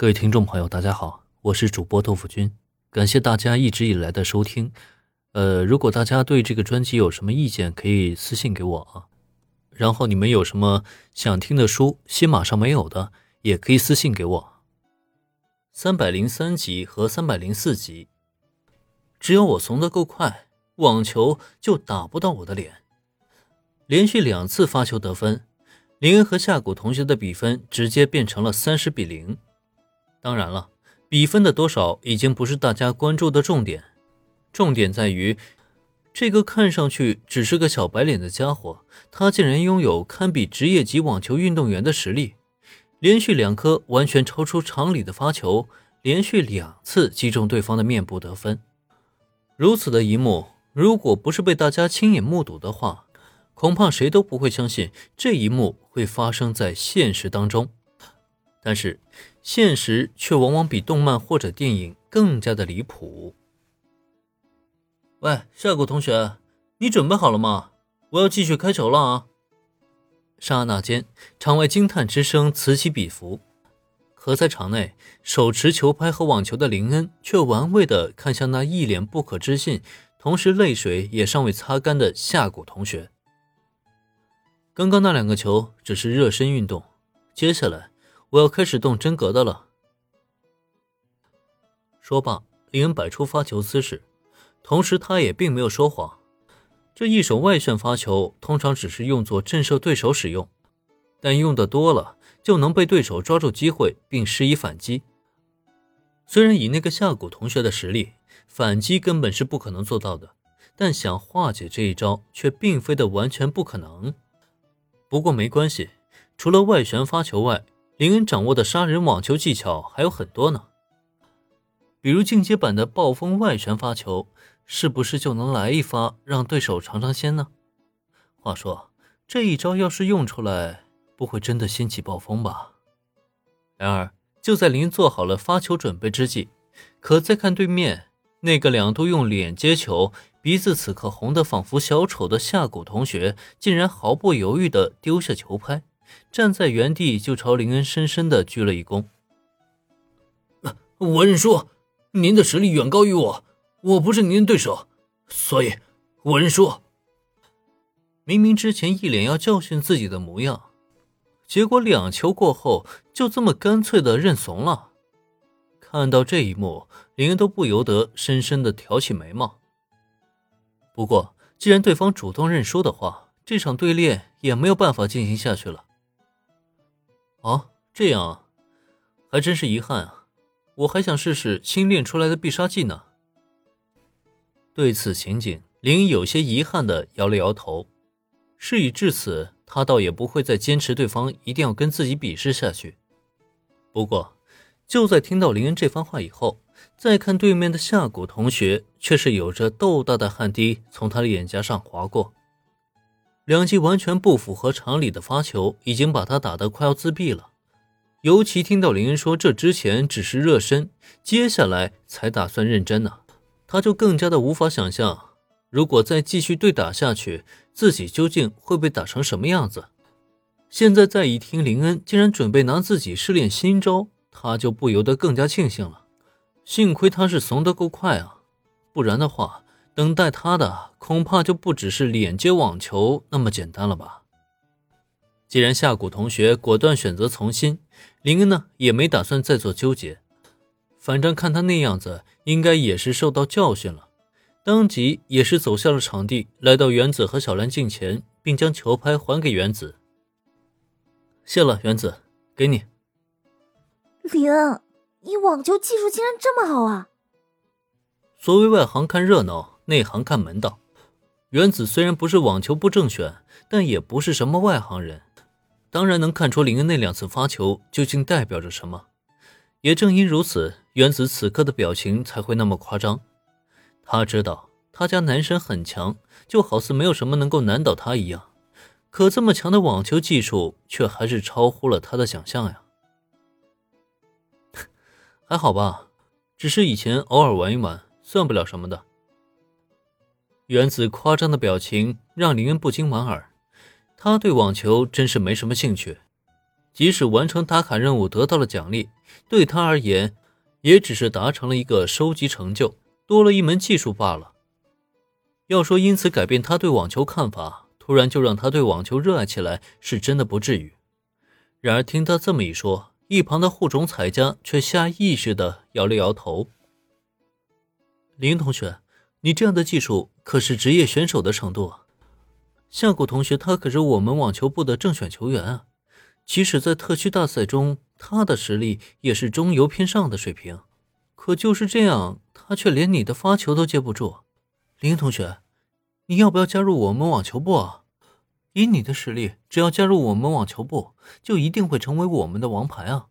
各位听众朋友，大家好，我是主播豆腐君，感谢大家一直以来的收听。呃，如果大家对这个专辑有什么意见，可以私信给我啊。然后你们有什么想听的书，新马上没有的，也可以私信给我。三百零三集和三百零四集，只要我怂得够快，网球就打不到我的脸。连续两次发球得分，林恩和夏谷同学的比分直接变成了三十比零。当然了，比分的多少已经不是大家关注的重点。重点在于，这个看上去只是个小白脸的家伙，他竟然拥有堪比职业级网球运动员的实力。连续两颗完全超出常理的发球，连续两次击中对方的面部得分。如此的一幕，如果不是被大家亲眼目睹的话，恐怕谁都不会相信这一幕会发生在现实当中。但是，现实却往往比动漫或者电影更加的离谱。喂，夏谷同学，你准备好了吗？我要继续开球了啊！刹那间，场外惊叹之声此起彼伏。可在场内，手持球拍和网球的林恩却玩味的看向那一脸不可置信，同时泪水也尚未擦干的夏谷同学。刚刚那两个球只是热身运动，接下来我要开始动真格的了。说罢，林恩摆出发球姿势。同时，他也并没有说谎。这一手外旋发球通常只是用作震慑对手使用，但用的多了就能被对手抓住机会并施以反击。虽然以那个下谷同学的实力，反击根本是不可能做到的，但想化解这一招却并非的完全不可能。不过没关系，除了外旋发球外，林恩掌握的杀人网球技巧还有很多呢。比如进阶版的暴风外旋发球，是不是就能来一发让对手尝尝鲜呢？话说这一招要是用出来，不会真的掀起暴风吧？然而就在林做好了发球准备之际，可再看对面那个两度用脸接球、鼻子此刻红得仿佛小丑的下谷同学，竟然毫不犹豫地丢下球拍，站在原地就朝林恩深深的鞠了一躬。我认输。您的实力远高于我，我不是您的对手，所以我认输。明明之前一脸要教训自己的模样，结果两球过后就这么干脆的认怂了。看到这一幕，林恩都不由得深深的挑起眉毛。不过，既然对方主动认输的话，这场对练也没有办法进行下去了。哦，这样啊，还真是遗憾啊。我还想试试新练出来的必杀技呢。对此情景，林有些遗憾的摇了摇头。事已至此，他倒也不会再坚持对方一定要跟自己比试下去。不过，就在听到林恩这番话以后，再看对面的夏谷同学，却是有着豆大的汗滴从他的脸颊上划过。两记完全不符合常理的发球，已经把他打得快要自闭了。尤其听到林恩说这之前只是热身，接下来才打算认真呢，他就更加的无法想象，如果再继续对打下去，自己究竟会被打成什么样子。现在再一听林恩竟然准备拿自己试炼新招，他就不由得更加庆幸了。幸亏他是怂得够快啊，不然的话，等待他的恐怕就不只是脸接网球那么简单了吧。既然夏谷同学果断选择从新，林恩呢也没打算再做纠结。反正看他那样子，应该也是受到教训了。当即也是走下了场地，来到原子和小兰近前，并将球拍还给原子。谢了，原子，给你。林恩，你网球技术竟然这么好啊！所谓外行看热闹，内行看门道。原子虽然不是网球部正选，但也不是什么外行人。当然能看出林恩那两次发球究竟代表着什么，也正因如此，原子此刻的表情才会那么夸张。他知道他家男神很强，就好似没有什么能够难倒他一样。可这么强的网球技术，却还是超乎了他的想象呀。还好吧，只是以前偶尔玩一玩，算不了什么的。原子夸张的表情让林恩不禁莞尔。他对网球真是没什么兴趣，即使完成打卡任务得到了奖励，对他而言，也只是达成了一个收集成就，多了一门技术罢了。要说因此改变他对网球看法，突然就让他对网球热爱起来，是真的不至于。然而听他这么一说，一旁的护种彩家却下意识的摇了摇头。林同学，你这样的技术可是职业选手的程度啊。夏谷同学他可是我们网球部的正选球员啊，即使在特区大赛中，他的实力也是中游偏上的水平。可就是这样，他却连你的发球都接不住。林同学，你要不要加入我们网球部啊？以你的实力，只要加入我们网球部，就一定会成为我们的王牌啊！